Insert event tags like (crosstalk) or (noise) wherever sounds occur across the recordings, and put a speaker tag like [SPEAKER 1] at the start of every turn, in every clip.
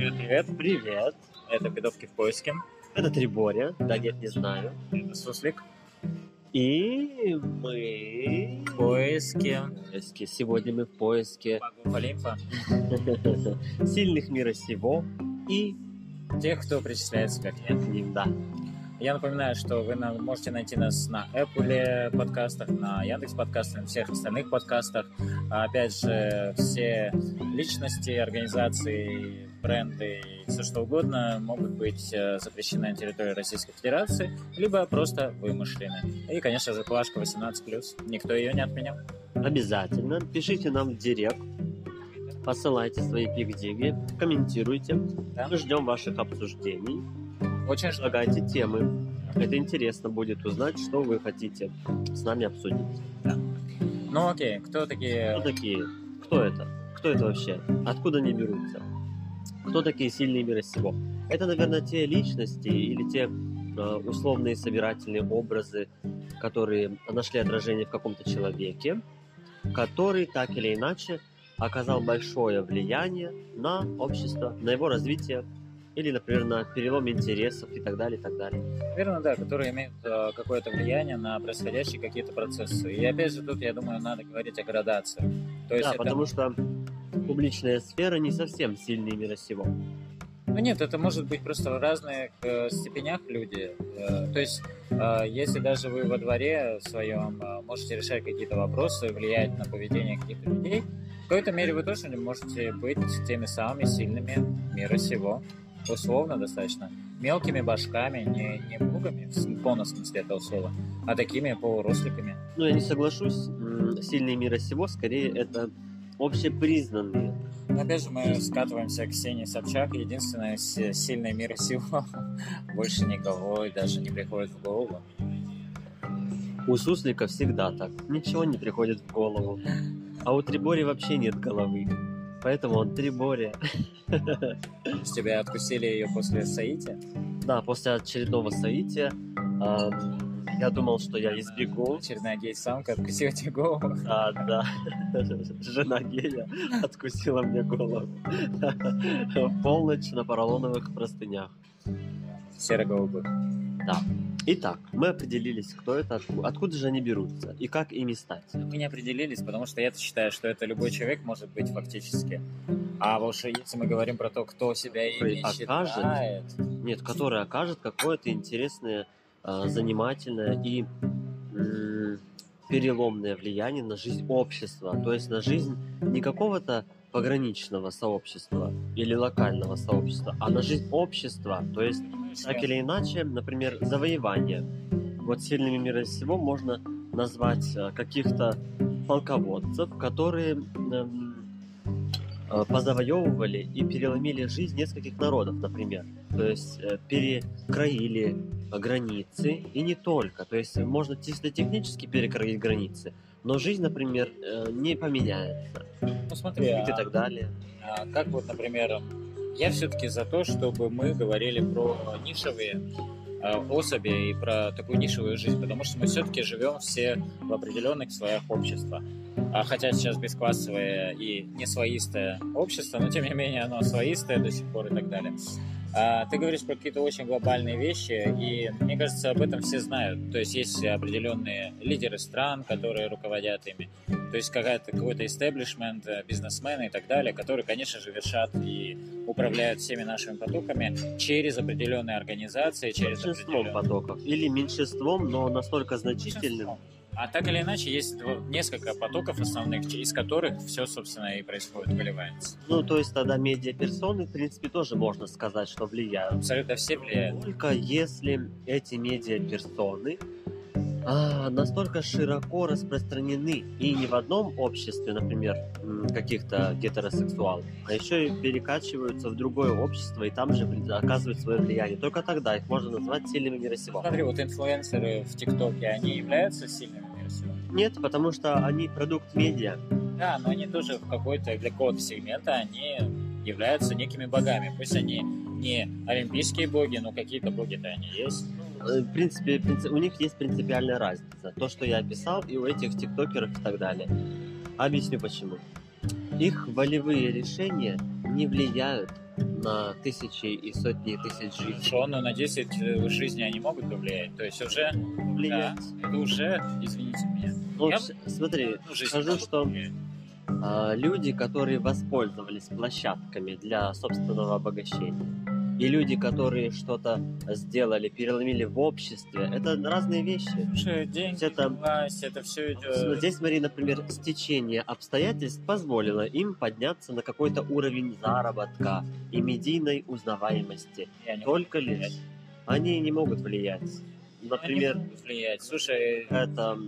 [SPEAKER 1] Привет, привет.
[SPEAKER 2] Привет,
[SPEAKER 1] Это «Бедовки в поиске».
[SPEAKER 2] это Триборя, да нет, не знаю.
[SPEAKER 1] Это Суслик.
[SPEAKER 2] И мы
[SPEAKER 1] В поиске.
[SPEAKER 2] в поиске. Сегодня мы в поиске
[SPEAKER 1] Олимпа. (laughs)
[SPEAKER 2] сильных мира сего и
[SPEAKER 1] Тех, кто причисляет себя к ним.
[SPEAKER 2] да.
[SPEAKER 1] Я напоминаю, что вы можете найти нас на Apple подкастах, на Яндекс подкастах, на всех остальных подкастах. А опять же, все личности, организации, бренды и все что угодно могут быть э, запрещены на территории Российской Федерации, либо просто вымышлены. И, конечно же, плашка 18+. Никто ее не отменял.
[SPEAKER 2] Обязательно пишите нам в директ, посылайте свои пикдиги, комментируйте.
[SPEAKER 1] Да.
[SPEAKER 2] Мы ждем ваших обсуждений.
[SPEAKER 1] Очень.
[SPEAKER 2] Предлагайте темы. Это интересно будет узнать, что вы хотите с нами обсудить.
[SPEAKER 1] Ну окей, кто такие
[SPEAKER 2] Кто такие? Кто это? Кто это вообще? Откуда они берутся? Кто такие сильные мира сего? Это, наверное, те личности или те э, условные собирательные образы, которые нашли отражение в каком-то человеке, который так или иначе оказал большое влияние на общество, на его развитие или, например, на перелом интересов и так далее, и так далее.
[SPEAKER 1] Верно, да, которые имеют э, какое-то влияние на происходящие какие-то процессы. И опять же, тут, я думаю, надо говорить о градации. То есть
[SPEAKER 2] да,
[SPEAKER 1] это...
[SPEAKER 2] потому что публичная сфера не совсем сильные мира сего.
[SPEAKER 1] Ну нет, это может быть просто в разных э, степенях люди. Э, то есть, э, если даже вы во дворе своем э, можете решать какие-то вопросы, влиять на поведение каких-то людей, в какой-то мере вы тоже можете быть теми самыми сильными мира сего. Условно достаточно. Мелкими башками, не, не бугами, в полном смысле этого слова, а такими полуросликами.
[SPEAKER 2] Ну, я не соглашусь. Сильные мира сего, скорее, это общепризнанные.
[SPEAKER 1] Но опять же, мы скатываемся к Ксении Собчак, единственная сильная мира сего. (laughs) Больше никого и даже не приходит в голову.
[SPEAKER 2] У Суслика всегда так. Ничего не приходит в голову. А у Трибори вообще нет головы. Поэтому он Трибори.
[SPEAKER 1] С тебя откусили ее после соития?
[SPEAKER 2] Да, после очередного соития ам, я думал, что я избегу.
[SPEAKER 1] Очередная гей-самка откусила тебе голову.
[SPEAKER 2] Да, да. Жена гея откусила мне голову. В полночь на поролоновых простынях.
[SPEAKER 1] Серо-голубых.
[SPEAKER 2] Да. Итак, мы определились, кто это, отку- откуда же они берутся и как ими стать.
[SPEAKER 1] Мы не определились, потому что я считаю, что это любой человек может быть фактически. А уж если мы говорим про то, кто себя ими
[SPEAKER 2] Окажет.
[SPEAKER 1] считает,
[SPEAKER 2] Нет, который окажет какое-то интересное, а, занимательное и переломное влияние на жизнь общества. То есть на жизнь не какого-то пограничного сообщества или локального сообщества, а на жизнь общества. То есть так или иначе, например, завоевание. Вот сильными мира всего можно назвать э, каких-то полководцев, которые позавоевывали и переломили жизнь нескольких народов, например. То есть э, перекроили э, границы и не только. То есть можно чисто технически перекроить границы, но жизнь, например, э, не поменяется
[SPEAKER 1] ну смотри,
[SPEAKER 2] и
[SPEAKER 1] а-
[SPEAKER 2] так далее.
[SPEAKER 1] А, как вот, например, я все-таки за то, чтобы мы говорили про нишевые а, особи и про такую нишевую жизнь, потому что мы все-таки живем все в определенных слоях общества. А хотя сейчас бесклассовое и не своистое общество, но тем не менее оно своистое до сих пор и так далее. А, ты говоришь про какие-то очень глобальные вещи, и мне кажется, об этом все знают. То есть есть определенные лидеры стран, которые руководят ими. То есть какая-то, какой-то истеблишмент, э, бизнесмены и так далее, которые, конечно же, вершат и управляют всеми нашими потоками через определенные организации, через
[SPEAKER 2] Большинством
[SPEAKER 1] определенные...
[SPEAKER 2] потоков. Или меньшинством, но настолько значительным.
[SPEAKER 1] А так или иначе, есть несколько потоков основных, из которых все, собственно, и происходит, выливается.
[SPEAKER 2] Ну, то есть тогда медиаперсоны, в принципе, тоже можно сказать, что влияют.
[SPEAKER 1] Абсолютно все влияют.
[SPEAKER 2] Только если эти медиаперсоны а, настолько широко распространены и не в одном обществе, например, каких-то гетеросексуалов, а еще и перекачиваются в другое общество и там же оказывают свое влияние. Только тогда их можно назвать сильными мира сего.
[SPEAKER 1] Смотри, вот инфлюенсеры в ТикТоке, они являются сильными мира сего?
[SPEAKER 2] Нет, потому что они продукт медиа.
[SPEAKER 1] Да, но они тоже в какой-то, для какого-то сегмента, они являются некими богами. Пусть они не олимпийские боги, но какие-то боги-то они есть.
[SPEAKER 2] Э, В принципе, принци- у них есть принципиальная разница. То, что я описал, и у этих тиктокеров и так далее. Объясню почему. Их волевые решения не влияют на тысячи и сотни тысяч жизней.
[SPEAKER 1] Хорошо, но на 10 э, жизней они могут повлиять. То есть уже,
[SPEAKER 2] Влиять.
[SPEAKER 1] да, это уже, извините меня,
[SPEAKER 2] Ну,
[SPEAKER 1] Я-
[SPEAKER 2] смотри,
[SPEAKER 1] ну, жизнь
[SPEAKER 2] скажу, что
[SPEAKER 1] повлиять.
[SPEAKER 2] А, люди, которые воспользовались площадками для собственного обогащения, и люди, которые что-то сделали, переломили в обществе, это разные вещи.
[SPEAKER 1] Слушай, деньги,
[SPEAKER 2] это-
[SPEAKER 1] власть, это все идет.
[SPEAKER 2] Здесь, смотри, например, стечение обстоятельств позволило им подняться на какой-то уровень заработка и медийной узнаваемости.
[SPEAKER 1] Я не
[SPEAKER 2] Только лишь
[SPEAKER 1] влиять.
[SPEAKER 2] они не могут влиять. Например,
[SPEAKER 1] влиять. Слушай,
[SPEAKER 2] это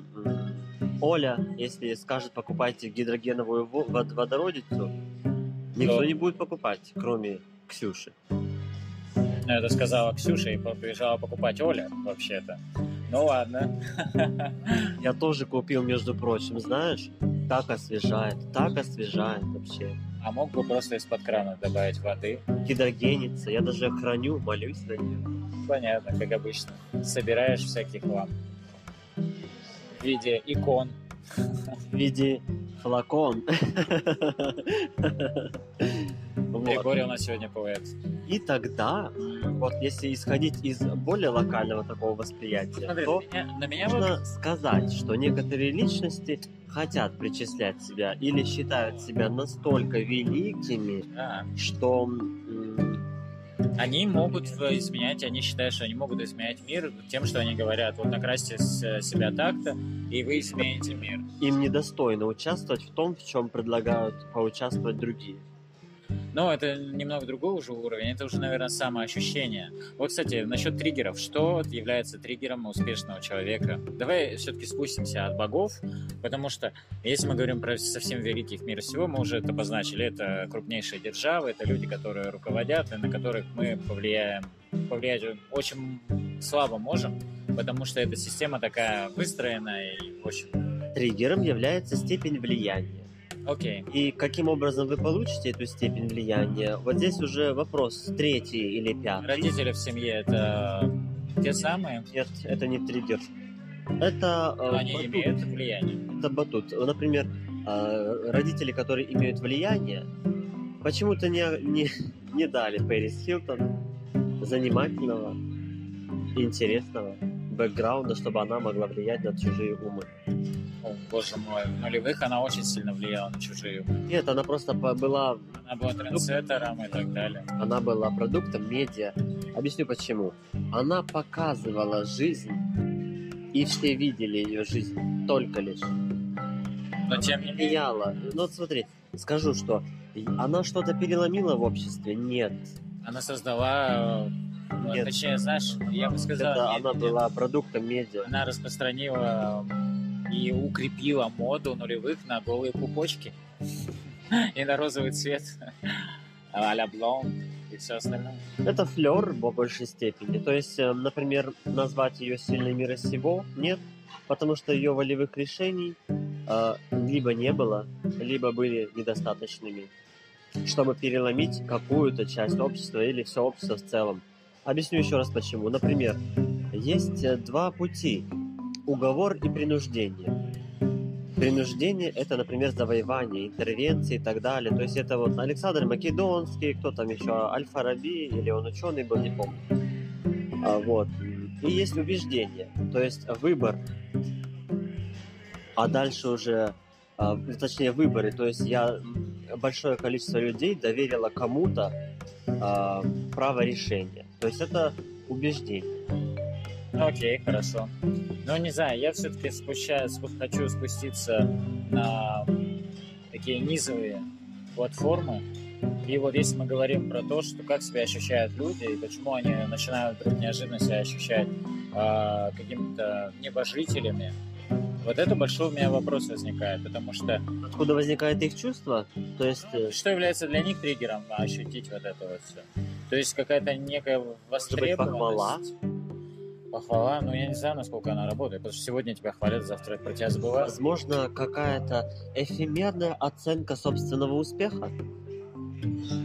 [SPEAKER 2] Оля, если скажет покупайте гидрогеновую во- вод- водородицу, никто
[SPEAKER 1] Да.
[SPEAKER 2] не будет покупать, кроме Ксюши.
[SPEAKER 1] ну, это сказала Ксюша и побежала покупать Оля, вообще-то. Ну ладно. (laughs)
[SPEAKER 2] Я тоже купил, между прочим, знаешь, так освежает, так освежает вообще.
[SPEAKER 1] А мог бы просто из-под крана добавить воды.
[SPEAKER 2] Гидрогенится, я даже храню, молюсь на нее.
[SPEAKER 1] Понятно, как обычно. Собираешь всякий хлам. В виде икон.
[SPEAKER 2] в виде флакон.
[SPEAKER 1] Григорий у нас сегодня поэт.
[SPEAKER 2] И тогда, вот если исходить из более локального такого восприятия,
[SPEAKER 1] Смотри,
[SPEAKER 2] то
[SPEAKER 1] на меня, на меня
[SPEAKER 2] можно сказать, что некоторые личности хотят причислять себя или считают себя настолько великими,
[SPEAKER 1] Да.
[SPEAKER 2] что
[SPEAKER 1] Они могут изменять, они считают, что они могут изменять мир тем, что они говорят, вот накрасьте с- себя так-то, и вы измените мир.
[SPEAKER 2] им недостойно участвовать в том, в чем предлагают поучаствовать другие.
[SPEAKER 1] Но это немного другой уже уровень, это уже, наверное, самоощущение. Вот, кстати, насчет триггеров. Что является триггером успешного человека? Давай все-таки спустимся от богов, потому что если мы говорим про совсем великих мира всего, мы уже это обозначили. Это крупнейшие державы, это люди, которые руководят, и на которых мы повлияем. Повлиять очень слабо можем, потому что эта система такая выстроенная и, общем,
[SPEAKER 2] Триггером является степень влияния.
[SPEAKER 1] Окей.
[SPEAKER 2] И каким образом вы получите эту степень влияния? Вот здесь уже вопрос третий или пятый.
[SPEAKER 1] Родители в семье это те самые,
[SPEAKER 2] Нет, это не триггер. Это э,
[SPEAKER 1] они
[SPEAKER 2] батут.
[SPEAKER 1] имеют влияние.
[SPEAKER 2] Это батут. Например, э, родители, которые имеют влияние, почему-то не, не, не дали Пэрис Хилтон занимательного, интересного бэкграунда, чтобы она могла влиять на чужие умы.
[SPEAKER 1] О, боже мой, в нулевых она очень сильно влияла на чужие.
[SPEAKER 2] Нет, она просто была,
[SPEAKER 1] Она была трендсеттером и так далее.
[SPEAKER 2] она была продуктом медиа. Объясню почему. Она показывала жизнь, и все видели ее жизнь только лишь.
[SPEAKER 1] Но тем не менее,
[SPEAKER 2] влияла. Ну вот смотри, скажу, что она что-то переломила в обществе? Нет.
[SPEAKER 1] она создала, э,
[SPEAKER 2] Нет.
[SPEAKER 1] точнее, знаешь, я бы сказал,
[SPEAKER 2] Это
[SPEAKER 1] не-
[SPEAKER 2] она
[SPEAKER 1] не-
[SPEAKER 2] была продуктом медиа.
[SPEAKER 1] она распространила и укрепила моду нулевых на голые пупочки (laughs) и на розовый цвет (laughs) а-ля блонд и все остальное.
[SPEAKER 2] Это флер в большей степени. То есть, э, например, назвать ее сильной мира сего нет, потому что ее волевых решений э, либо не было, либо были недостаточными, чтобы переломить какую-то часть общества или все общество в целом. Объясню еще раз почему. Например, есть э, два пути. Уговор и принуждение. Принуждение – это, например, завоевание, интервенции и так далее. То есть это вот Александр Македонский, кто там еще, Аль-Фараби, или он ученый был, не помню. А, вот. И есть убеждение, то есть выбор. А дальше уже, а, точнее, выборы. То есть я большое количество людей доверило кому-то а, право решения. То есть это убеждение.
[SPEAKER 1] Ну, окей, хорошо. Ну, не знаю, я все-таки спущаю, спу- хочу спуститься на такие низовые платформы. И вот если мы говорим про то, что как себя ощущают люди, и почему они начинают вдруг неожиданно себя ощущать а, какими-то небожителями, вот это большой у меня вопрос возникает, потому что
[SPEAKER 2] Откуда возникает их чувство? То есть э,
[SPEAKER 1] что является для них триггером ощутить вот это вот все? То есть какая-то некая
[SPEAKER 2] быть,
[SPEAKER 1] востребованность. Похвала, ну я не знаю, насколько она работает, потому что сегодня тебя хвалят, завтра про тебя забывают.
[SPEAKER 2] возможно какая-то эфемерная оценка собственного успеха.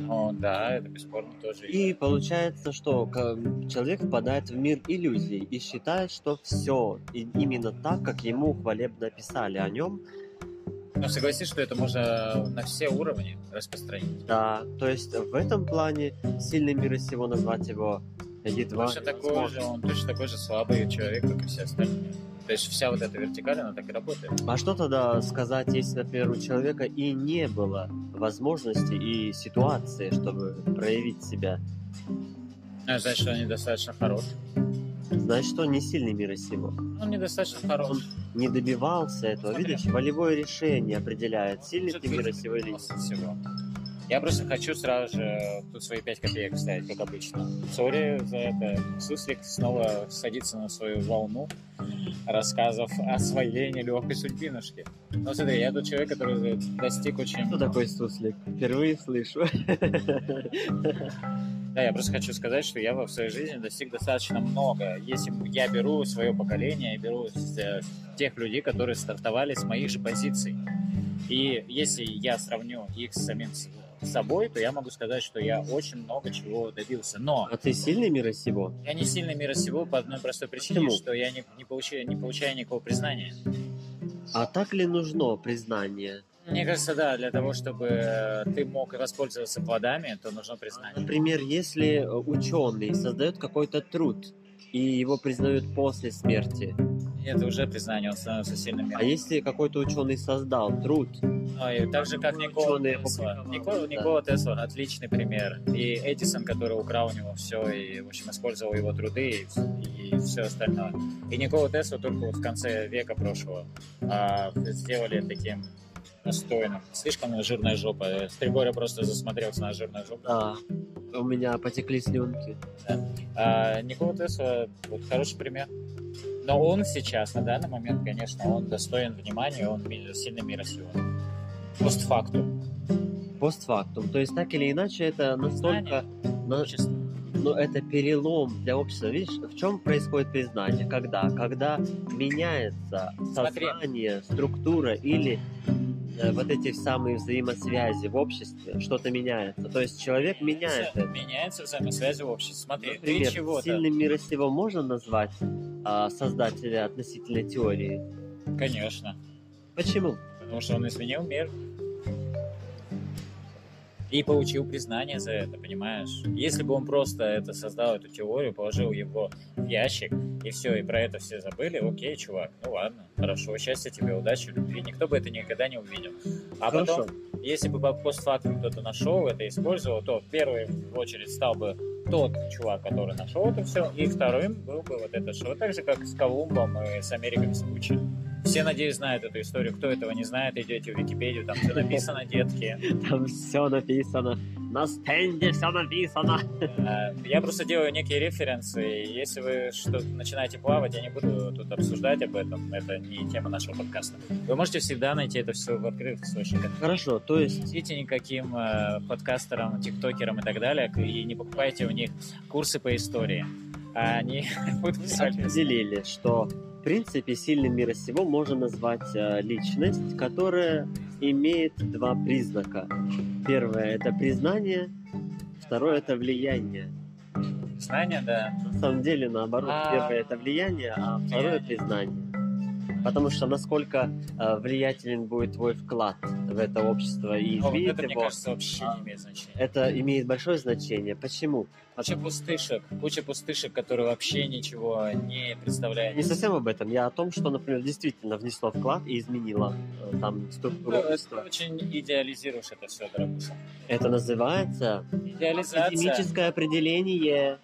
[SPEAKER 1] О, да, это бесспорно тоже.
[SPEAKER 2] И получается, что к- человек впадает в мир иллюзий и считает, что все именно так, как ему хвалебно писали о нем,
[SPEAKER 1] Но согласись, что это можно на все уровни распространить.
[SPEAKER 2] Да, то есть в этом плане сильный мира сего назвать его едва
[SPEAKER 1] Точно такой же, он точно такой же слабый человек, как и все остальные. То есть вся вот эта вертикаль, она так и работает.
[SPEAKER 2] А что тогда сказать, если, например, у человека и не было возможности и ситуации, чтобы проявить себя?
[SPEAKER 1] Ну, значит, что он недостаточно хорош.
[SPEAKER 2] Значит, что он не сильный мира сего.
[SPEAKER 1] Он недостаточно хорош.
[SPEAKER 2] Не добивался этого.
[SPEAKER 1] Смотри.
[SPEAKER 2] Видишь, волевое решение определяет, сильный ты мира сего или нет.
[SPEAKER 1] всего. Я просто хочу сразу же тут свои пять копеек вставить, как обычно. Сори за это. Суслик снова садится на свою волну рассказов о своей нелегкой судьбинушке. Ну смотри, я тот человек, который достиг очень...
[SPEAKER 2] Кто такой суслик? Впервые слышу.
[SPEAKER 1] Да, я просто хочу сказать, что я в своей жизни достиг достаточно много. Если я беру свое поколение, я беру э, тех людей, которые стартовали с моих же позиций. И если я сравню их с самим с- собой, то я могу сказать, что я очень много чего добился. Но
[SPEAKER 2] А ты сильный мира сего?
[SPEAKER 1] я не сильный мира сего по одной простой причине,
[SPEAKER 2] Почему?
[SPEAKER 1] что я не, не, получаю, не получаю никакого признания.
[SPEAKER 2] А так ли нужно признание?
[SPEAKER 1] Мне кажется, да, для того, чтобы э, ты мог воспользоваться плодами, то нужно признание.
[SPEAKER 2] Например, если э, ученый создает какой-то труд, и его признают после смерти,
[SPEAKER 1] Это уже признание, он становится сильным
[SPEAKER 2] а если какой-то ученый создал труд,
[SPEAKER 1] Ну, и так же, как Никола Тесла. Никола,
[SPEAKER 2] да.
[SPEAKER 1] Никола Тесла отличный пример. И Эдисон, который украл у него все и, в общем, использовал его труды и, и все остальное. И Никола Тесла только вот в конце века прошлого а, сделали таким достойным. Слишком жирная жопа. Стригоря просто засмотрелся на жирную жопу.
[SPEAKER 2] да, у меня потекли слюнки.
[SPEAKER 1] А Никола Тесла вот хороший пример. Но он сейчас, на данный момент, конечно, он достоин внимания, он ми- сильный мира сего. Постфактум.
[SPEAKER 2] Постфактум. То есть так или иначе это настолько... на-. Но это перелом для общества. Видишь, в чем происходит признание? Когда? Когда меняется
[SPEAKER 1] Смотри.
[SPEAKER 2] сознание, структура или э, вот эти самые взаимосвязи в обществе, что-то меняется. То есть человек меняет это.
[SPEAKER 1] Меняется взаимосвязи в обществе. Смотри,
[SPEAKER 2] Например,
[SPEAKER 1] ты чего-то...
[SPEAKER 2] сильным мира сего можно назвать а, создателя относительной теории?
[SPEAKER 1] Конечно.
[SPEAKER 2] Почему?
[SPEAKER 1] Потому что он изменил мир. И получил признание за это, понимаешь? Если бы он просто это создал, эту теорию, положил его в ящик, и все, и про это все забыли, окей, чувак, ну ладно, хорошо, счастья тебе, удачи, любви. Никто бы это никогда не увидел. А
[SPEAKER 2] Хорошо.
[SPEAKER 1] потом, если бы по постфактум кто-то нашел это, использовал, то в первую очередь стал бы тот чувак, который нашел это все, и вторым был бы вот это шоу. Так же, как с Колумбом и с Америкой Веспуччи. Все, надеюсь, знают эту историю. Кто этого не знает, идете в Википедию, там все написано, детки. (laughs)
[SPEAKER 2] Там все написано. На стенде все написано.
[SPEAKER 1] Э, Я просто делаю некие референсы, если вы что начинаете плавать, я не буду тут обсуждать об этом, это не тема нашего подкаста. Вы можете всегда найти это все в открытых источниках.
[SPEAKER 2] Хорошо, то есть
[SPEAKER 1] идите никаким э, подкастерам, тиктокерам и так далее, и не покупайте у них курсы по истории. А они (laughs) будут
[SPEAKER 2] определили, что принципе сильным мира сего можно назвать э, личность, которая имеет два признака. Первое это признание, второе это влияние.
[SPEAKER 1] Знания, да.
[SPEAKER 2] На самом деле наоборот,
[SPEAKER 1] А.
[SPEAKER 2] первое это влияние, а второе признание. Потому что насколько э, влиятелен будет твой вклад в это общество и
[SPEAKER 1] Но вот
[SPEAKER 2] изменит
[SPEAKER 1] это, мне
[SPEAKER 2] его,
[SPEAKER 1] кажется, вообще не имеет значения.
[SPEAKER 2] это имеет большое значение. Почему?
[SPEAKER 1] Куча пустышек, куча пустышек, которые вообще ничего не представляют.
[SPEAKER 2] Не совсем об этом. Я о том, что, например, действительно внесло вклад и изменило э, там
[SPEAKER 1] Ну,
[SPEAKER 2] структуру
[SPEAKER 1] Ты
[SPEAKER 2] общества.
[SPEAKER 1] очень идеализируешь это все, дорогуша.
[SPEAKER 2] Это называется
[SPEAKER 1] Идеализация.
[SPEAKER 2] академическое определение,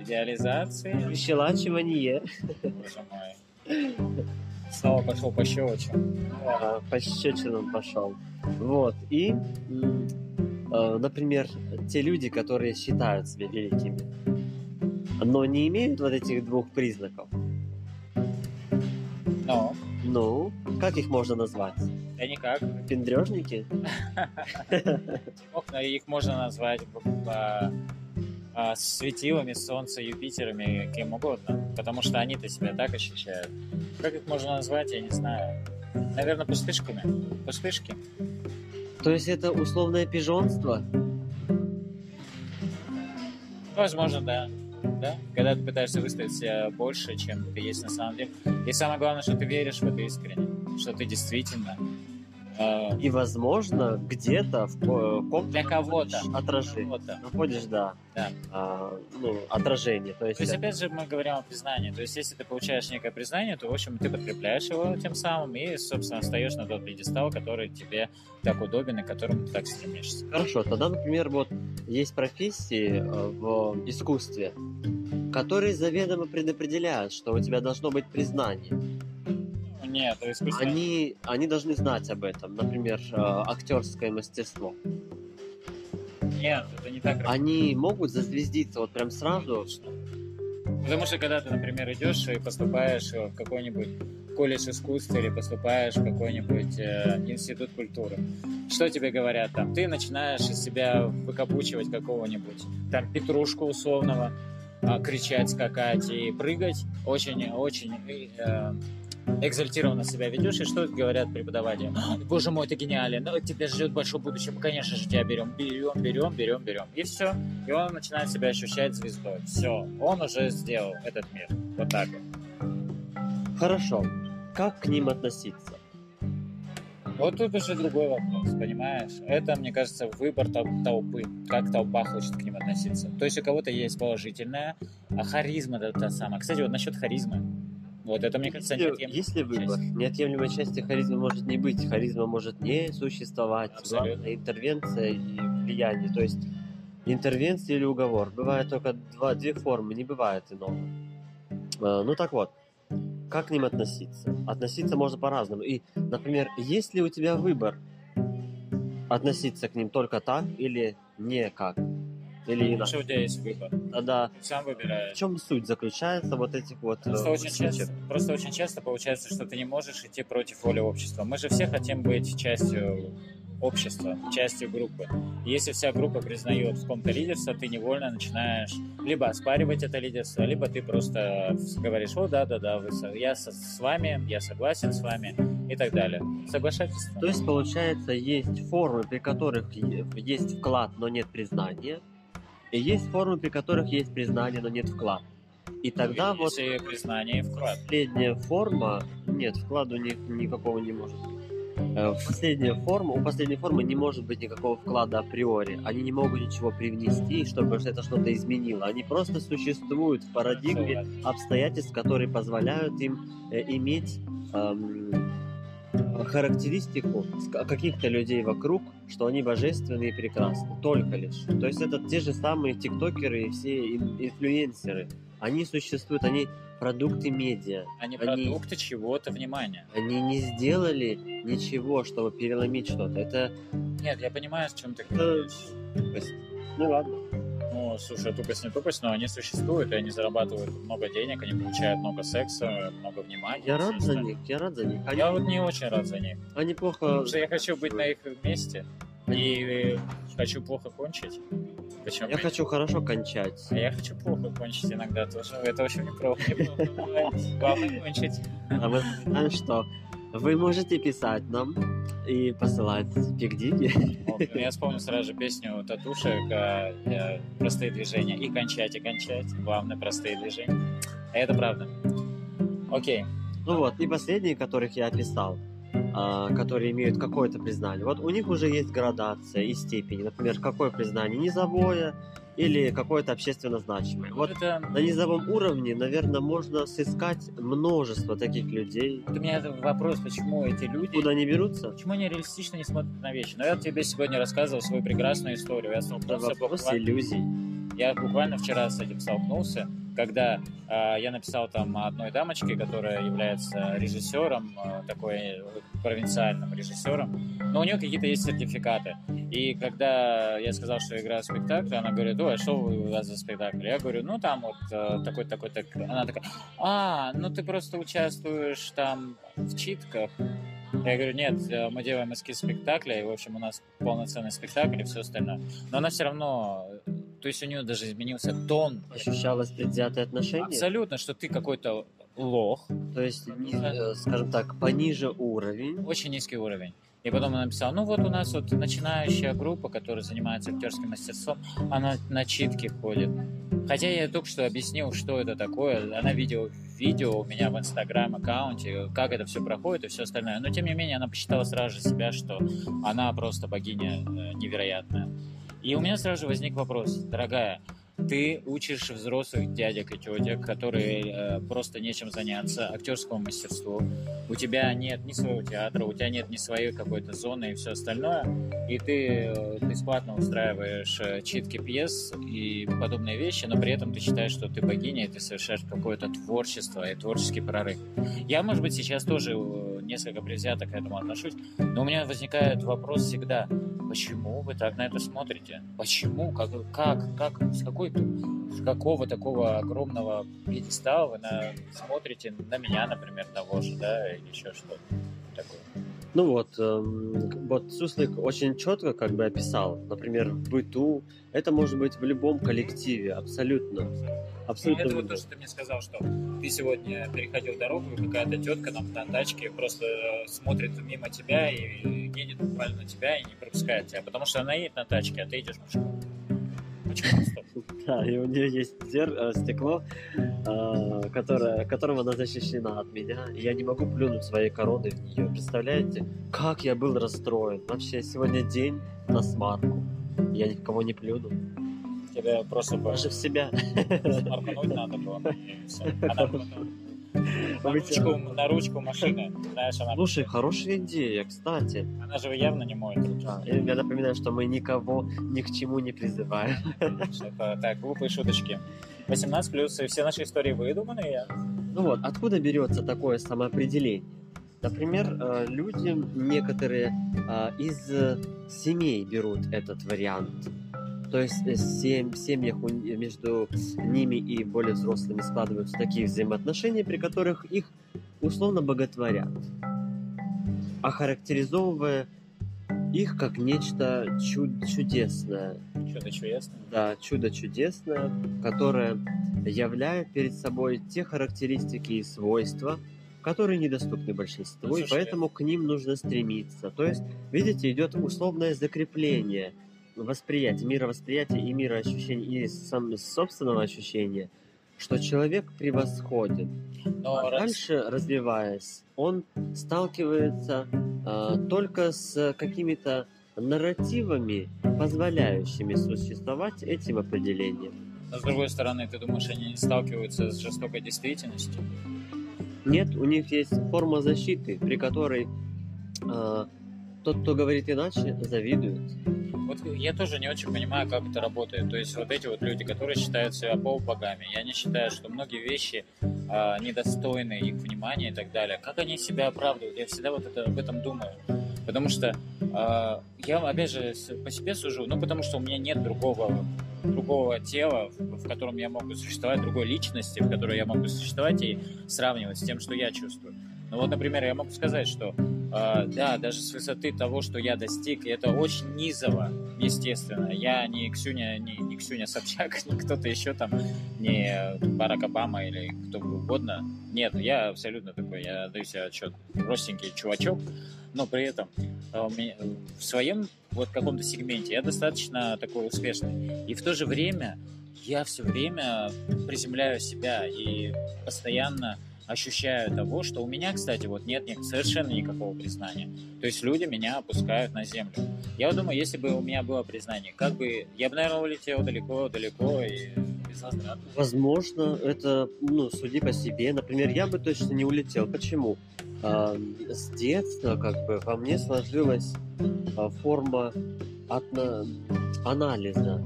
[SPEAKER 1] Идеализация.
[SPEAKER 2] выщелачивание.
[SPEAKER 1] Боже мой. (laughs) Снова пошел по щелочу.
[SPEAKER 2] А, по щечинам пошел. Вот. И, э, например, те люди, которые считают себя великими, но не имеют вот этих двух признаков.
[SPEAKER 1] Но,
[SPEAKER 2] Ну, как их можно назвать?
[SPEAKER 1] да никак.
[SPEAKER 2] Пендрежники? (laughs)
[SPEAKER 1] Их можно назвать а, а, светилами, Солнца, Юпитерами, кем угодно. Потому что они-то себя так ощущают. Как их можно назвать, я не знаю. Наверное, пустышками. Пустышки.
[SPEAKER 2] То есть это условное пижонство?
[SPEAKER 1] Возможно, да. Да? Когда ты пытаешься выставить себя больше, чем ты есть на самом деле. И самое главное, что ты веришь в это искренне. Что ты действительно
[SPEAKER 2] И, возможно, где-то в ко- каком-то
[SPEAKER 1] Для кого-то.
[SPEAKER 2] отражение.
[SPEAKER 1] кого-то.
[SPEAKER 2] Находишь, да.
[SPEAKER 1] Да.
[SPEAKER 2] А, ну, отражение. То есть,
[SPEAKER 1] То есть,
[SPEAKER 2] э,
[SPEAKER 1] опять же, мы говорим о признании. То есть, если ты получаешь некое признание, то, в общем, ты подкрепляешь его тем самым и, собственно, встаешь на тот пьедестал, который тебе так удобен и к которому ты так стремишься.
[SPEAKER 2] Хорошо, тогда, например, вот есть профессии э, в искусстве, которые заведомо предопределяют, что у тебя должно быть признание.
[SPEAKER 1] Нет, искусство...
[SPEAKER 2] Они, они должны знать об этом. Например, э, актерское мастерство.
[SPEAKER 1] Нет, это не так.
[SPEAKER 2] Они могут зазвездиться вот прям сразу.
[SPEAKER 1] Потому что когда ты, например, идешь и поступаешь в какой-нибудь колледж искусств или поступаешь в какой-нибудь э, институт культуры, что тебе говорят там? Ты начинаешь из себя выкопучивать какого-нибудь там петрушку условного, а, кричать, скакать и прыгать. Очень-очень э, экзальтированно себя ведешь, и что говорят преподаватели? «А, Боже мой, ты гениален, ну, тебя ждет большое будущее, мы, конечно же, тебя берем, берем, берем, берем, берем. И все. И он начинает себя ощущать звездой. Все, он уже сделал этот мир. Вот так вот.
[SPEAKER 2] Хорошо. Как к ним относиться?
[SPEAKER 1] Вот тут уже другой вопрос, понимаешь? Это, мне кажется, выбор тол- толпы, как толпа хочет к ним относиться. То есть у кого-то есть положительная, а харизма да, та самая. Кстати, вот насчет харизмы. Вот это, мне кажется,
[SPEAKER 2] Если,
[SPEAKER 1] неотъемлемая
[SPEAKER 2] если выбор,
[SPEAKER 1] часть.
[SPEAKER 2] неотъемлемой части харизмы может не быть, харизма может не существовать.
[SPEAKER 1] Абсолютно.
[SPEAKER 2] Главное интервенция и влияние. То есть интервенция или уговор. Бывает только два, две формы, не бывает иного. Э, Ну так вот, как к ним относиться? Относиться можно по-разному. И, например, есть ли у тебя выбор относиться к ним только так или никак? Или
[SPEAKER 1] Потому что у тебя есть выбор.
[SPEAKER 2] Тогда
[SPEAKER 1] Ты сам
[SPEAKER 2] в
[SPEAKER 1] выбираешь.
[SPEAKER 2] чем суть заключается вот этих вот э,
[SPEAKER 1] Просто очень,
[SPEAKER 2] случаев?
[SPEAKER 1] часто, просто очень часто получается, что ты не можешь идти против воли общества. Мы же все хотим быть частью общества, частью группы. И если вся группа признает в ком-то лидерство, ты невольно начинаешь либо оспаривать это лидерство, либо ты просто говоришь, о, да-да-да, вы я со- с вами, я согласен с вами и так далее. Соглашательство.
[SPEAKER 2] То есть, получается, есть формы, при которых есть вклад, но нет признания, и есть формы, при которых есть признание, но нет вклада. И тогда вот
[SPEAKER 1] Если признание и вклад.
[SPEAKER 2] последняя форма, нет, вклада у них никакого не может быть. Э, Последняя форма, у последней формы не может быть никакого вклада априори. Они не могут ничего привнести, чтобы это что-то изменило. Они просто существуют в парадигме обстоятельств, которые позволяют им э, иметь эм, характеристику каких-то людей вокруг, что они божественные и прекрасны. Только лишь. То есть это те же самые тиктокеры и все ин- инфлюенсеры. Они существуют, они продукты медиа.
[SPEAKER 1] Они
[SPEAKER 2] Они-
[SPEAKER 1] продукты чего-то внимания.
[SPEAKER 2] Они не сделали ничего, чтобы переломить что-то. Это
[SPEAKER 1] Нет, я понимаю, с чем ты говоришь.
[SPEAKER 2] Ну ладно.
[SPEAKER 1] Ну, слушай, тупость не тупость, но они существуют, и они зарабатывают много денег, они получают много секса, много внимания.
[SPEAKER 2] Я рад за них, я рад за них. Они,
[SPEAKER 1] Я вот не очень рад за них.
[SPEAKER 2] они плохо...
[SPEAKER 1] Потому что я хочу быть на их месте и хочу плохо кончить. Почему?
[SPEAKER 2] Я хочу хорошо кончать.
[SPEAKER 1] А я хочу плохо кончить иногда тоже. Это очень (laughs) неплохо. Главное кончить.
[SPEAKER 2] А мы знаем, что вы можете писать нам и посылать пикдики.
[SPEAKER 1] Вот, Я вспомнил сразу же песню Татушек э, э, «Простые движения». И кончать, и кончать. Главное, простые движения. А Это правда. Окей.
[SPEAKER 2] Ну вот, и последние, которых я описал, а, которые имеют какое-то признание. Вот у них уже есть градация и степени. Например, какое признание? Низовое или какое-то общественно значимое. Вот
[SPEAKER 1] это...
[SPEAKER 2] на низовом уровне, наверное, можно сыскать множество таких людей.
[SPEAKER 1] Вот у меня это вопрос, почему эти люди...
[SPEAKER 2] Куда они берутся?
[SPEAKER 1] Почему они реалистично не смотрят на вещи? Но я тебе сегодня рассказывал свою прекрасную историю. Я
[SPEAKER 2] Это
[SPEAKER 1] столкнулся
[SPEAKER 2] вопрос
[SPEAKER 1] буквально...
[SPEAKER 2] иллюзий.
[SPEAKER 1] Я буквально вчера с этим столкнулся, когда э, я написал там одной дамочке, которая является режиссером, э, такой провинциальным режиссером, но у нее какие-то есть сертификаты. И когда я сказал, что играю в спектакле, она говорит, ой, а что у вас за спектакль? Я говорю, ну там вот э, такой, такой, так. Она такая, а, ну ты просто участвуешь там в читках. Я говорю, нет, э, мы делаем эскиз спектакля, и, в общем, у нас полноценный спектакль и все остальное. Но она все равно, то есть у нее даже изменился тон.
[SPEAKER 2] Ощущалось предвзятое отношение.
[SPEAKER 1] Абсолютно, что ты какой-то лох,
[SPEAKER 2] То есть, э, скажем так, пониже уровень.
[SPEAKER 1] очень низкий уровень. И потом он написал, ну вот у нас вот начинающая группа, которая занимается актерским мастерством, она на читки ходит. Хотя я только что объяснил, что это такое. Она видела видео у меня в инстаграм аккаунте, как это все проходит и все остальное. Но тем не менее она посчитала сразу же себя, что она просто богиня э, невероятная. И у меня сразу же возник вопрос, дорогая, ты учишь взрослых дядек и тетек, которые э, просто нечем заняться, актерскому мастерству. У тебя нет ни своего театра, у тебя нет ни своей какой-то зоны и все остальное. И ты э, бесплатно устраиваешь э, читки пьес и подобные вещи, но при этом ты считаешь, что ты богиня, и ты совершаешь какое-то творчество и творческий прорыв. Я, может быть, сейчас тоже э, несколько предвзято к этому отношусь, но у меня возникает вопрос всегда, почему вы так на это смотрите? Почему? Как? Как? как с какой с какого такого огромного пьедестала вы на, смотрите на меня, например, того же, да, или еще что-то такое?
[SPEAKER 2] Ну вот, эм, вот Суслик очень четко как бы описал, например, в быту, это может быть в любом коллективе, абсолютно.
[SPEAKER 1] Абсолютно. Ну, это вот то, что ты мне сказал, что ты сегодня переходил дорогу, и какая-то тетка на, на тачке просто смотрит мимо тебя и едет буквально на тебя и не пропускает тебя, потому что она едет на тачке, а ты идешь пешком.
[SPEAKER 2] Да, и у нее есть. Э, стекло, э, которое... которым она защищена от меня. Я не могу плюнуть своей короной в нее. Представляете, как я был расстроен. Вообще, сегодня день на смарку. Я никого не плюну.
[SPEAKER 1] Тебя просто...
[SPEAKER 2] Даже в себя.
[SPEAKER 1] Смаркануть надо было. Она на ручку, на ручку машины. Знаешь, она...
[SPEAKER 2] Слушай, хорошая идея, кстати.
[SPEAKER 1] Она же явно не моет руки.
[SPEAKER 2] Да, я напоминаю, что мы никого ни к чему не призываем.
[SPEAKER 1] Это так, глупые шуточки. 18 плюс, и все наши истории выдуманные.
[SPEAKER 2] Ну вот, откуда берется такое самоопределение? Например, э, люди некоторые э, из семей берут этот вариант то есть э, в семьях между ними и более взрослыми складываются такие взаимоотношения, при которых их условно боготворят, охарактеризовывая их как нечто чуд чудесное.
[SPEAKER 1] Чудо чудесное?
[SPEAKER 2] Да, чудо чудесное, которое являет перед собой те характеристики и свойства, которые недоступны большинству, ну, и поэтому к ним нужно стремиться. То есть, видите, идет условное закрепление – восприятия, мировосприятия и мироощущения, и сам, собственного ощущения, что человек превосходен. Но а раз... дальше, развиваясь, он сталкивается э, только с какими-то нарративами, позволяющими существовать этим определением.
[SPEAKER 1] Но с другой стороны, ты думаешь, они сталкиваются с жестокой действительностью?
[SPEAKER 2] Нет, у них есть форма защиты, при которой э, тот, кто говорит иначе, завидует.
[SPEAKER 1] Вот я тоже не очень понимаю, как это работает. То есть вот эти вот люди, которые считают себя полубогами, я не считаю, что многие вещи э, недостойны их внимания и так далее. Как они себя оправдывают? Я всегда вот это, об этом думаю. Потому что э, я, опять же, по себе сужу, ну, потому что у меня нет другого другого тела, в, в котором я могу существовать, другой личности, в которой я могу существовать и сравнивать с тем, что я чувствую. Ну вот, например, я могу сказать, что э, да, даже с высоты того, что я достиг, это очень низово, естественно. Я не Ксюня, не, не Ксюня Собчак, (laughs) не кто-то еще там, не Барак Обама или кто угодно. Нет, я абсолютно такой, я даю себе отчет, простенький чувачок, но при этом э, в своем вот каком-то сегменте я достаточно такой успешный. И в то же время я все время приземляю себя и постоянно ощущаю того, что у меня, кстати, вот нет совершенно никакого признания. То есть люди меня опускают на землю. Я думаю, если бы у меня было признание, как бы я бы, наверное, улетел далеко-далеко и безвозвратно.
[SPEAKER 2] Возможно, это, ну, суди по себе. Например, я бы точно не улетел. Почему? А, с детства как бы во мне сложилась а, форма отна... анализа,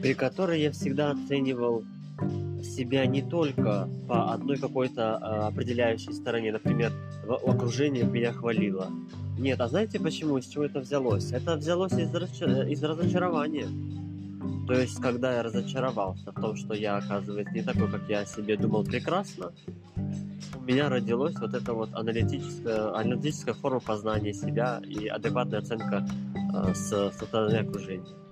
[SPEAKER 2] при которой я всегда оценивал себя не только по одной какой-то э, определяющей стороне, например, в окружении меня хвалило. Нет, а знаете почему, из чего это взялось? Это взялось из, из разочарования. То есть, когда я разочаровался в том, что я, оказывается, не такой, как я о себе думал прекрасно, у меня родилась вот эта вот аналитическая, аналитическая форма познания себя и адекватная оценка э, со стороны окружения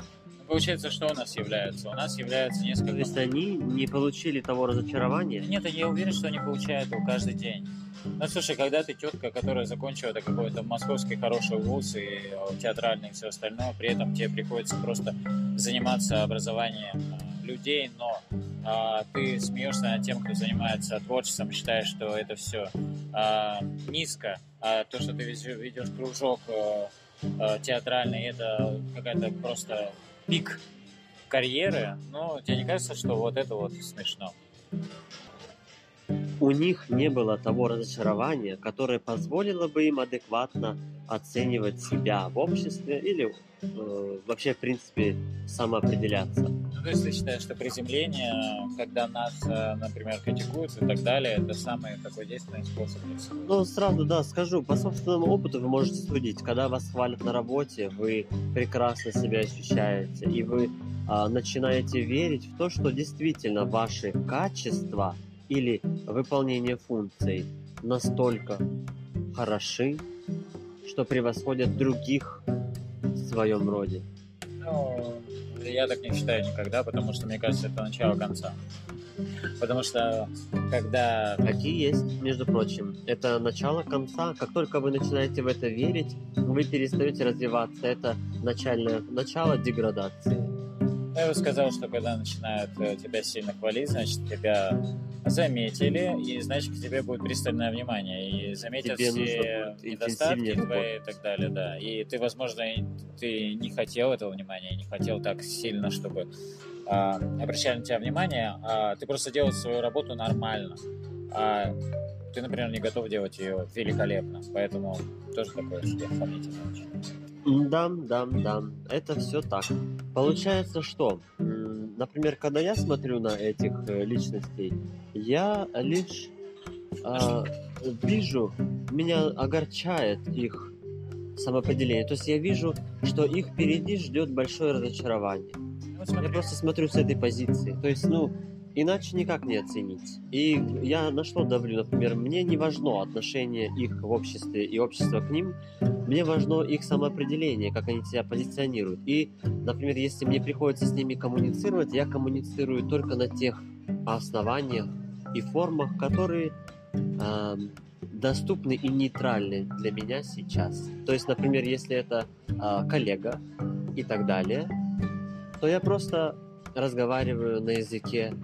[SPEAKER 1] получается, что у нас является? У нас является несколько...
[SPEAKER 2] То есть они не получили того разочарования?
[SPEAKER 1] Нет, я уверен, что они получают его каждый день. Ну, слушай, когда ты тетка, которая закончила какой-то московский хороший вуз и э, театральный и все остальное, при этом тебе приходится просто заниматься образованием э, людей, но а, ты смеешься над тем, кто занимается творчеством, считаешь, что это все а, низко, а то, что ты ведешь кружок а, а, театральный, это какая-то просто пик карьеры, ну, тебе не кажется, что вот это вот смешно?
[SPEAKER 2] у них не было того разочарования, которое позволило бы им адекватно оценивать себя в обществе или э, вообще, в принципе, самоопределяться.
[SPEAKER 1] Ну, то есть что приземление, когда нас, э, например, критикуют и так далее, это самый такой действенный способ?
[SPEAKER 2] Ну, сразу, да, скажу, по собственному опыту вы можете судить. Когда вас хвалят на работе, вы прекрасно себя ощущаете, и вы э, начинаете верить в то, что действительно ваши качества – или выполнение функций настолько хороши, что превосходят других в своем роде?
[SPEAKER 1] Ну, я так не считаю никогда, потому что, мне кажется, это начало конца. Потому что когда...
[SPEAKER 2] Такие есть, между прочим. Это начало конца. Как только вы начинаете в это верить, вы перестаете развиваться. Это начальное начало деградации.
[SPEAKER 1] Я бы сказал, что когда начинают э, тебя сильно хвалить, значит, тебя заметили, и значит, к тебе будет пристальное внимание, и заметят тебе все недостатки твои и так далее, да. И ты, возможно, ты не хотел этого внимания, не хотел так сильно, чтобы а, обращали на тебя внимание, а ты просто делал свою работу нормально. А ты, например, не готов делать ее великолепно, поэтому тоже такое себе сомнительное очень.
[SPEAKER 2] Да, да, да, это все так. Получается, что, например, когда я смотрю на этих э, личностей, я лишь э, вижу, меня огорчает их самоопределение. То есть я вижу, что их впереди ждет большое разочарование. Ну, я просто смотрю с этой позиции. То есть, ну, иначе никак не оценить. И я на что давлю, например, мне не важно отношение их в обществе и общество к ним, мне важно их самоопределение, как они себя позиционируют. И, например, если мне приходится с ними коммуницировать, я коммуницирую только на тех основаниях и формах, которые э, доступны и нейтральны для меня сейчас. То есть, например, если это э, коллега и так далее, то я просто разговариваю на языке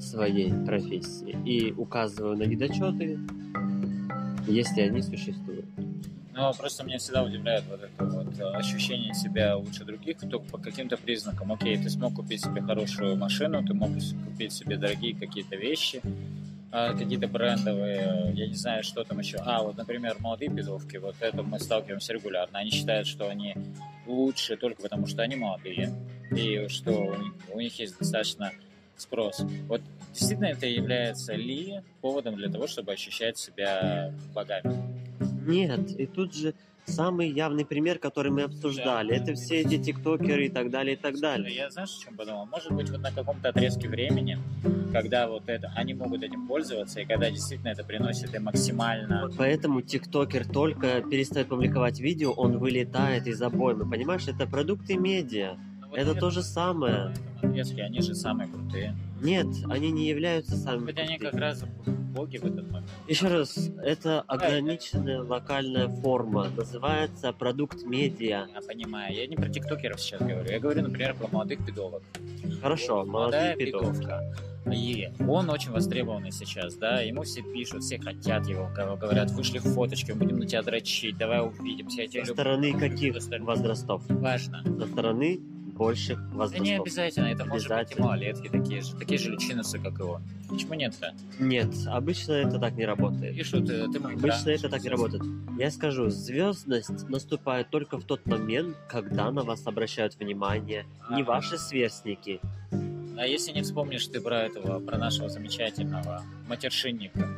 [SPEAKER 2] своей профессии и указываю на недочеты, если они существуют.
[SPEAKER 1] Ну, просто меня всегда удивляет вот это вот э, ощущение себя лучше других только по каким-то признакам. Окей, ты смог купить себе хорошую машину, ты мог купить себе дорогие какие-то вещи, а, какие-то брендовые, я не знаю, что там еще. А, вот, например, молодые пидовки, вот это мы сталкиваемся регулярно. Они считают, что они лучше только потому, что они молодые, и что у них, у них есть достаточно спрос. Вот действительно это является ли поводом для того, чтобы ощущать себя богами?
[SPEAKER 2] Нет, и тут же самый явный пример, который мы обсуждали, да. это все эти тиктокеры и так далее, и так далее.
[SPEAKER 1] Я знаешь, о чем подумал? Может быть, вот на каком-то отрезке времени, когда вот это, они могут этим пользоваться, и когда действительно это приносит им максимально...
[SPEAKER 2] Поэтому тиктокер только перестает публиковать видео, он вылетает из обоймы, понимаешь? Это продукты медиа. Это то же самое.
[SPEAKER 1] Если они же самые крутые.
[SPEAKER 2] Нет, они не являются самыми
[SPEAKER 1] Хотя они как раз боги в этот момент.
[SPEAKER 2] Еще раз, это ограниченная локальная форма. Называется продукт медиа.
[SPEAKER 1] Я понимаю. Я не про тиктокеров сейчас говорю. Я говорю, например, про молодых педовок.
[SPEAKER 2] Хорошо, вот, молодая
[SPEAKER 1] педовка. И он очень востребованный сейчас, да, ему все пишут, все хотят его, говорят, вышли фоточки, мы будем на тебя дрочить, давай увидимся, я тебя
[SPEAKER 2] Со стороны каких возрастов?
[SPEAKER 1] Важно.
[SPEAKER 2] Со стороны больших возрастов.
[SPEAKER 1] Да не обязательно, это может быть и малолетки такие же, такие же личинусы, как его. Почему нет-то?
[SPEAKER 2] Нет, обычно это так не работает.
[SPEAKER 1] И что ты, ты мой
[SPEAKER 2] Обычно да? это так не работает. Я скажу, звездность наступает только в тот момент, когда на вас обращают внимание а не ваши сверстники.
[SPEAKER 1] А если не вспомнишь ты про этого, про нашего замечательного матершинника,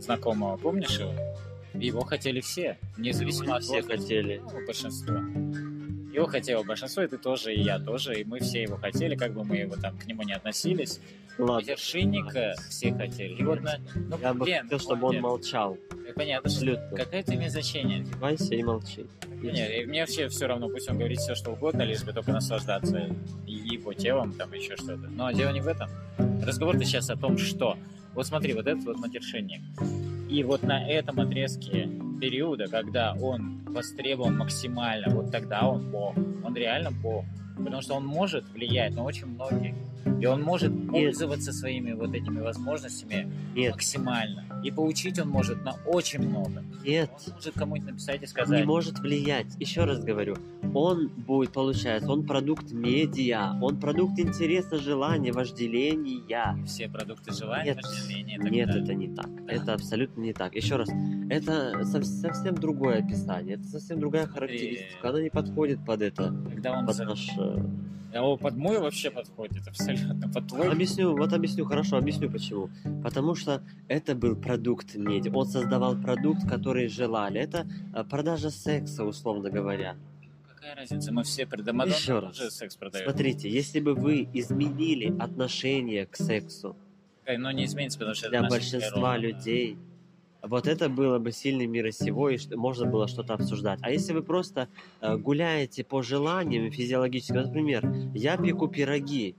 [SPEAKER 1] знакомого, помнишь его? Его хотели все, независимо от
[SPEAKER 2] Все хотели.
[SPEAKER 1] Ну, большинство. Его хотело большинство, и ты тоже, и я тоже, и мы все его хотели, как бы мы его там к нему не относились.
[SPEAKER 2] Ладно.
[SPEAKER 1] Вершинника все хотели. И вот на,
[SPEAKER 2] ну, я бы хотел, чтобы он молчал.
[SPEAKER 1] И понятно, Абсолютно. что какое это имеет значение.
[SPEAKER 2] Одевайся и молчи.
[SPEAKER 1] Нет, и мне вообще все равно, пусть он говорит все, что угодно, лишь бы только наслаждаться его телом, там еще что-то. Но дело не в этом. Разговор-то сейчас о том, что. Вот смотри, вот этот вот матершинник. И вот на этом отрезке периода, когда он востребован максимально, вот тогда он бог. Он реально бог. Потому что он может влиять на очень многих. И он может пользоваться своими вот этими возможностями
[SPEAKER 2] Нет,
[SPEAKER 1] максимально. И поучить он может на очень много.
[SPEAKER 2] нет,
[SPEAKER 1] Он может кому-нибудь написать и
[SPEAKER 2] не
[SPEAKER 1] сказать.
[SPEAKER 2] может влиять. Еще раз говорю, он будет, получается, он продукт медиа, он продукт интереса, желания, вожделения.
[SPEAKER 1] Все продукты желания,
[SPEAKER 2] Нет,
[SPEAKER 1] вожделения
[SPEAKER 2] Нет,
[SPEAKER 1] далее.
[SPEAKER 2] это не так. Это абсолютно не так. Еще раз, это сов- совсем другое описание, это совсем другая характеристика. Она не подходит под это,
[SPEAKER 1] Когда он
[SPEAKER 2] под
[SPEAKER 1] за-
[SPEAKER 2] наш... э,
[SPEAKER 1] А о, под мой вообще подходит абсолютно. Под твой
[SPEAKER 2] Объясню, вот объясню, хорошо, объясню почему. Потому что это был продукт медиа. Он создавал продукт, который желали. Это э, продажа секса, условно говоря.
[SPEAKER 1] Какая разница? Мы все предомадонны
[SPEAKER 2] Еще раз.
[SPEAKER 1] тоже секс продаем.
[SPEAKER 2] Смотрите, если бы вы изменили отношение к сексу
[SPEAKER 1] Но не изменится, потому что
[SPEAKER 2] для большинства
[SPEAKER 1] природа.
[SPEAKER 2] людей, вот это было бы сильный мира сего, и можно было что-то обсуждать. А если вы просто э, гуляете по желаниям физиологическим, например, я пеку пироги,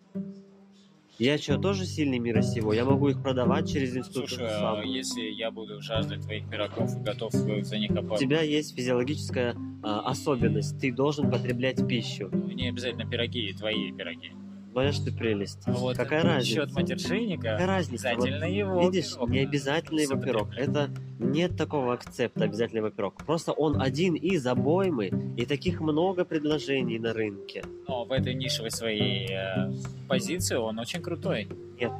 [SPEAKER 2] я что, тоже сильный мира сего? Я могу их продавать через институт.
[SPEAKER 1] Слушай, а если я буду жаждать твоих пирогов и готов э, за них
[SPEAKER 2] У
[SPEAKER 1] оплатить,
[SPEAKER 2] тебя есть физиологическая а, особенность, ты должен потреблять пищу.
[SPEAKER 1] не обязательно пироги, твои пироги.
[SPEAKER 2] Понимаешь ты прелесть?
[SPEAKER 1] А вот
[SPEAKER 2] Какая
[SPEAKER 1] счет
[SPEAKER 2] разница?
[SPEAKER 1] матершинника,
[SPEAKER 2] Какая разница? Вот
[SPEAKER 1] обязательно его
[SPEAKER 2] Видишь,
[SPEAKER 1] пирог
[SPEAKER 2] не
[SPEAKER 1] надо
[SPEAKER 2] обязательно его пирог. Это нет такого акцепта обязательно его пирог. Просто он один из обоймы, и таких много предложений на рынке.
[SPEAKER 1] Но в этой нишевой своей э, позиции он очень крутой.
[SPEAKER 2] Нет,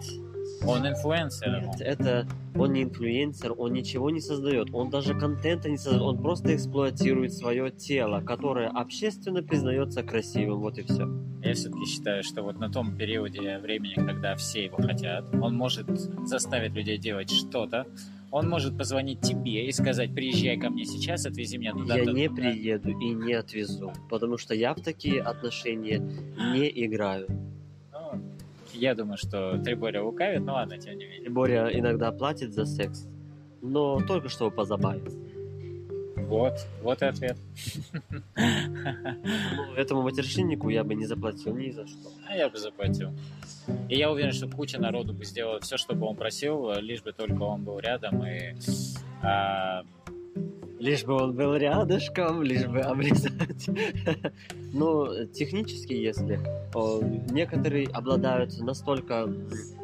[SPEAKER 1] Он инфлюенсер.
[SPEAKER 2] нет, это он не инфлюенсер, он ничего не создает, он даже контента не создает, он просто эксплуатирует свое тело, которое общественно признается красивым, вот и все.
[SPEAKER 1] Я все-таки считаю, что вот на том периоде времени, когда все его хотят, он может заставить людей делать что-то. Он может позвонить тебе и сказать, приезжай ко мне сейчас, отвези меня туда.
[SPEAKER 2] Я не приеду и не отвезу, потому что я в такие отношения не играю.
[SPEAKER 1] Я думаю, что Триборя лукавит, но ладно, тем не менее.
[SPEAKER 2] Боря иногда платит за секс, но только чтобы позабавиться.
[SPEAKER 1] Вот, вот и ответ. (laughs)
[SPEAKER 2] Ну, этому матершиннику я бы не заплатил ни за что.
[SPEAKER 1] А я бы заплатил. И я уверен, что куча народу бы сделала все, что бы он просил, лишь бы только он был рядом и а,
[SPEAKER 2] Лишь бы он был рядышком, лишь бы обрезать. (laughs) Ну, технически, если некоторые обладают настолько,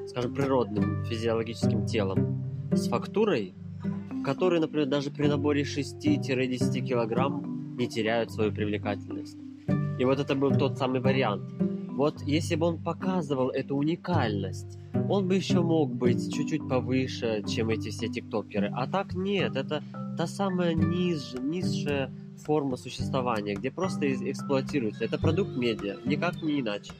[SPEAKER 2] скажем, природным физиологическим телом с фактурой, которые, например, даже при наборе 6-10 килограмм не теряют свою привлекательность. И вот это был тот самый вариант. Вот если бы он показывал эту уникальность, он бы еще мог быть чуть-чуть повыше, чем эти все тиктокеры. А так нет, это та самая низ, низшая форма существования, где просто эксплуатируется. Это продукт медиа, никак не иначе.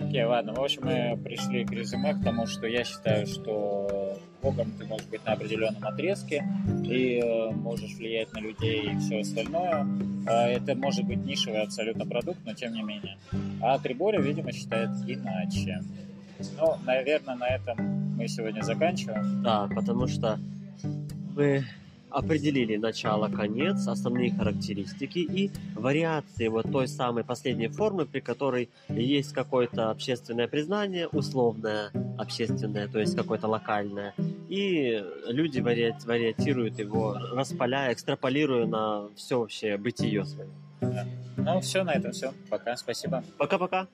[SPEAKER 1] Окей, ладно. В общем, мы пришли к резюме, к тому, что я считаю, что Богом ты можешь быть на определенном отрезке и э, можешь влиять на людей и все остальное. А Это может быть нишевый абсолютно продукт, но тем не менее. А Триборя, видимо, считает иначе. Ну, наверное, на этом мы сегодня заканчиваем.
[SPEAKER 2] Да, потому что мы определили начало-конец, основные характеристики и вариации вот той самой последней формы, при которой есть какое-то общественное признание, условное общественное, то есть какое-то локальное, и люди вари- вариатируют его, распаляя, экстраполируя на все вообще бытие свое.
[SPEAKER 1] Ну, все, на этом все. Пока, спасибо.
[SPEAKER 2] Пока-пока!